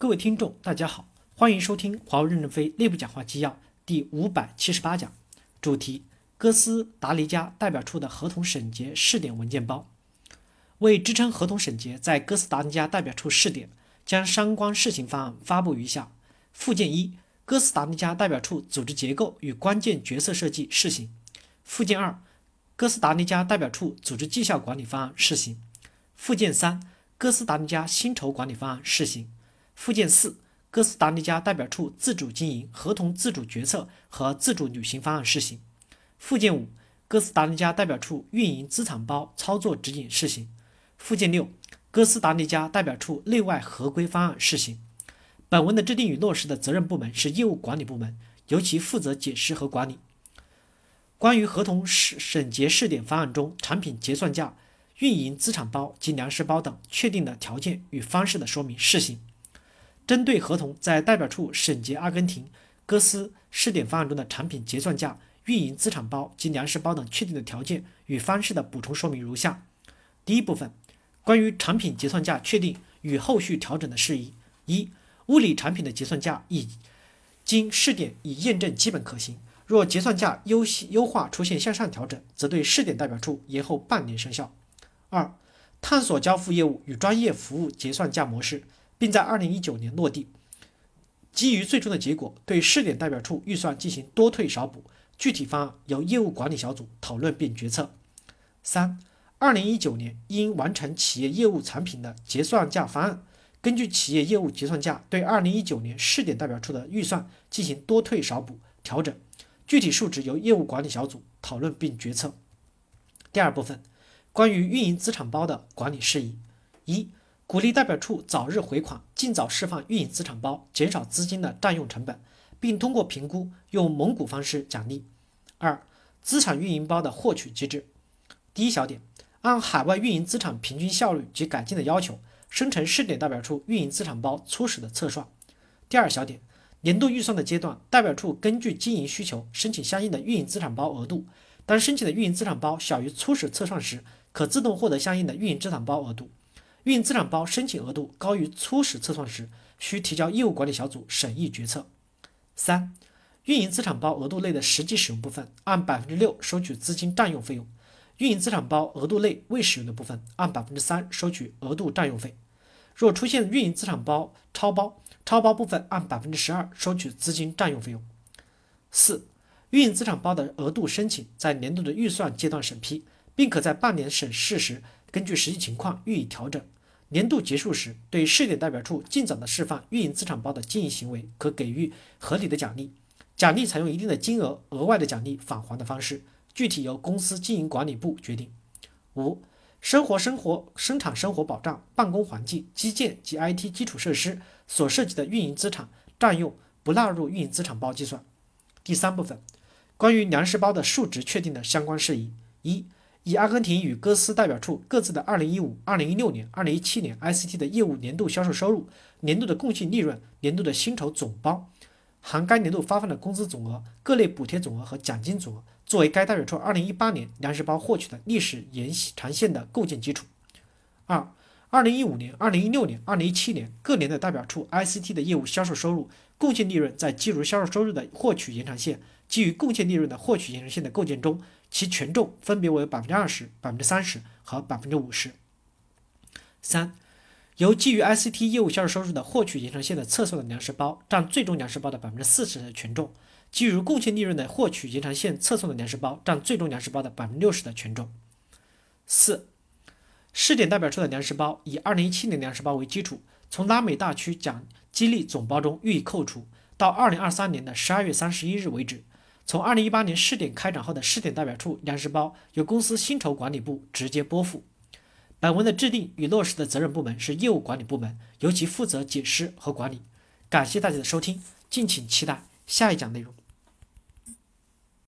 各位听众，大家好，欢迎收听华为任正非内部讲话纪要第五百七十八讲，主题：哥斯达黎加代表处的合同审结试点文件包。为支撑合同审结在哥斯达黎加代表处试点，将相关试行方案发布于下。附件一：哥斯达黎加代表处组织结构与关键角色设计试行。附件二：哥斯达黎加代表处组织绩效管理方案试行。附件三：哥斯达黎加薪酬管理方案试行。附件四：哥斯达黎加代表处自主经营合同自主决策和自主履行方案试行。附件五：哥斯达黎加代表处运营资产包操作指引试行。附件六：哥斯达黎加代表处内外合规方案试行。本文的制定与落实的责任部门是业务管理部门，由其负责解释和管理。关于合同审审结试点方案中产品结算价、运营资产包及粮食包等确定的条件与方式的说明试行。针对合同在代表处审结阿根廷哥斯试点方案中的产品结算价、运营资产包及粮食包等确定的条件与方式的补充说明如下：第一部分。关于产品结算价确定与后续调整的事宜：一、物理产品的结算价已经试点已验证基本可行，若结算价优优化出现向上调整，则对试点代表处延后半年生效。二、探索交付业务与专业服务结算价模式，并在二零一九年落地。基于最终的结果，对试点代表处预算进行多退少补，具体方案由业务管理小组讨论并决策。三。二零一九年应完成企业业务产品的结算价方案，根据企业业务结算价对二零一九年试点代表处的预算进行多退少补调整，具体数值由业务管理小组讨论并决策。第二部分，关于运营资产包的管理事宜：一、鼓励代表处早日回款，尽早释放运营资产包，减少资金的占用成本，并通过评估用蒙古方式奖励。二、资产运营包的获取机制：第一小点。按海外运营资产平均效率及改进的要求，生成试点代表处运营资产包初始的测算。第二小点，年度预算的阶段，代表处根据经营需求申请相应的运营资产包额度。当申请的运营资产包小于初始测算时，可自动获得相应的运营资产包额度。运营资产包申请额度高于初始测算时，需提交业务管理小组审议决策。三、运营资产包额度内的实际使用部分，按百分之六收取资金占用费用。运营资产包额度内未使用的部分，按百分之三收取额度占用费。若出现运营资产包超包，超包部分按百分之十二收取资金占用费用。四、运营资产包的额度申请在年度的预算阶段审批，并可在半年审视时根据实际情况予以调整。年度结束时，对试点代表处尽早的释放运营资产包的经营行为，可给予合理的奖励，奖励采用一定的金额额外的奖励返还的方式。具体由公司经营管理部决定。五、生活生活生产生活保障、办公环境、基建及 IT 基础设施所涉及的运营资产占用不纳入运营资产包计算。第三部分，关于粮食包的数值确定的相关事宜：一、以阿根廷与哥斯代表处各自的2015、2016年、2017年 ICT 的业务年度销售收入、年度的贡献利润、年度的薪酬总包。含该年度发放的工资总额、各类补贴总额和奖金总额，作为该代表处2018年粮食包获取的历史延长线的构建基础。二、2015年、2016年、2017年各年的代表处 ICT 的业务销售收入、贡献利润在基于销售收入的获取延长线基于贡献利润的获取延长线的构建中，其权重分别为百分之二十、百分之三十和百分之五十。三。由基于 ICT 业务销售收入的获取延长线的测算的粮食包占最终粮食包的百分之四十的权重，基于贡献利润的获取延长线测算的粮食包占最终粮食包的百分之六十的权重。四、试点代表处的粮食包以二零一七年粮食包为基础，从拉美大区奖激励总包中予以扣除，到二零二三年的十二月三十一日为止。从二零一八年试点开展后的试点代表处粮食包由公司薪酬管理部直接拨付。本文的制定与落实的责任部门是业务管理部门，由其负责解释和管理。感谢大家的收听，敬请期待下一讲内容。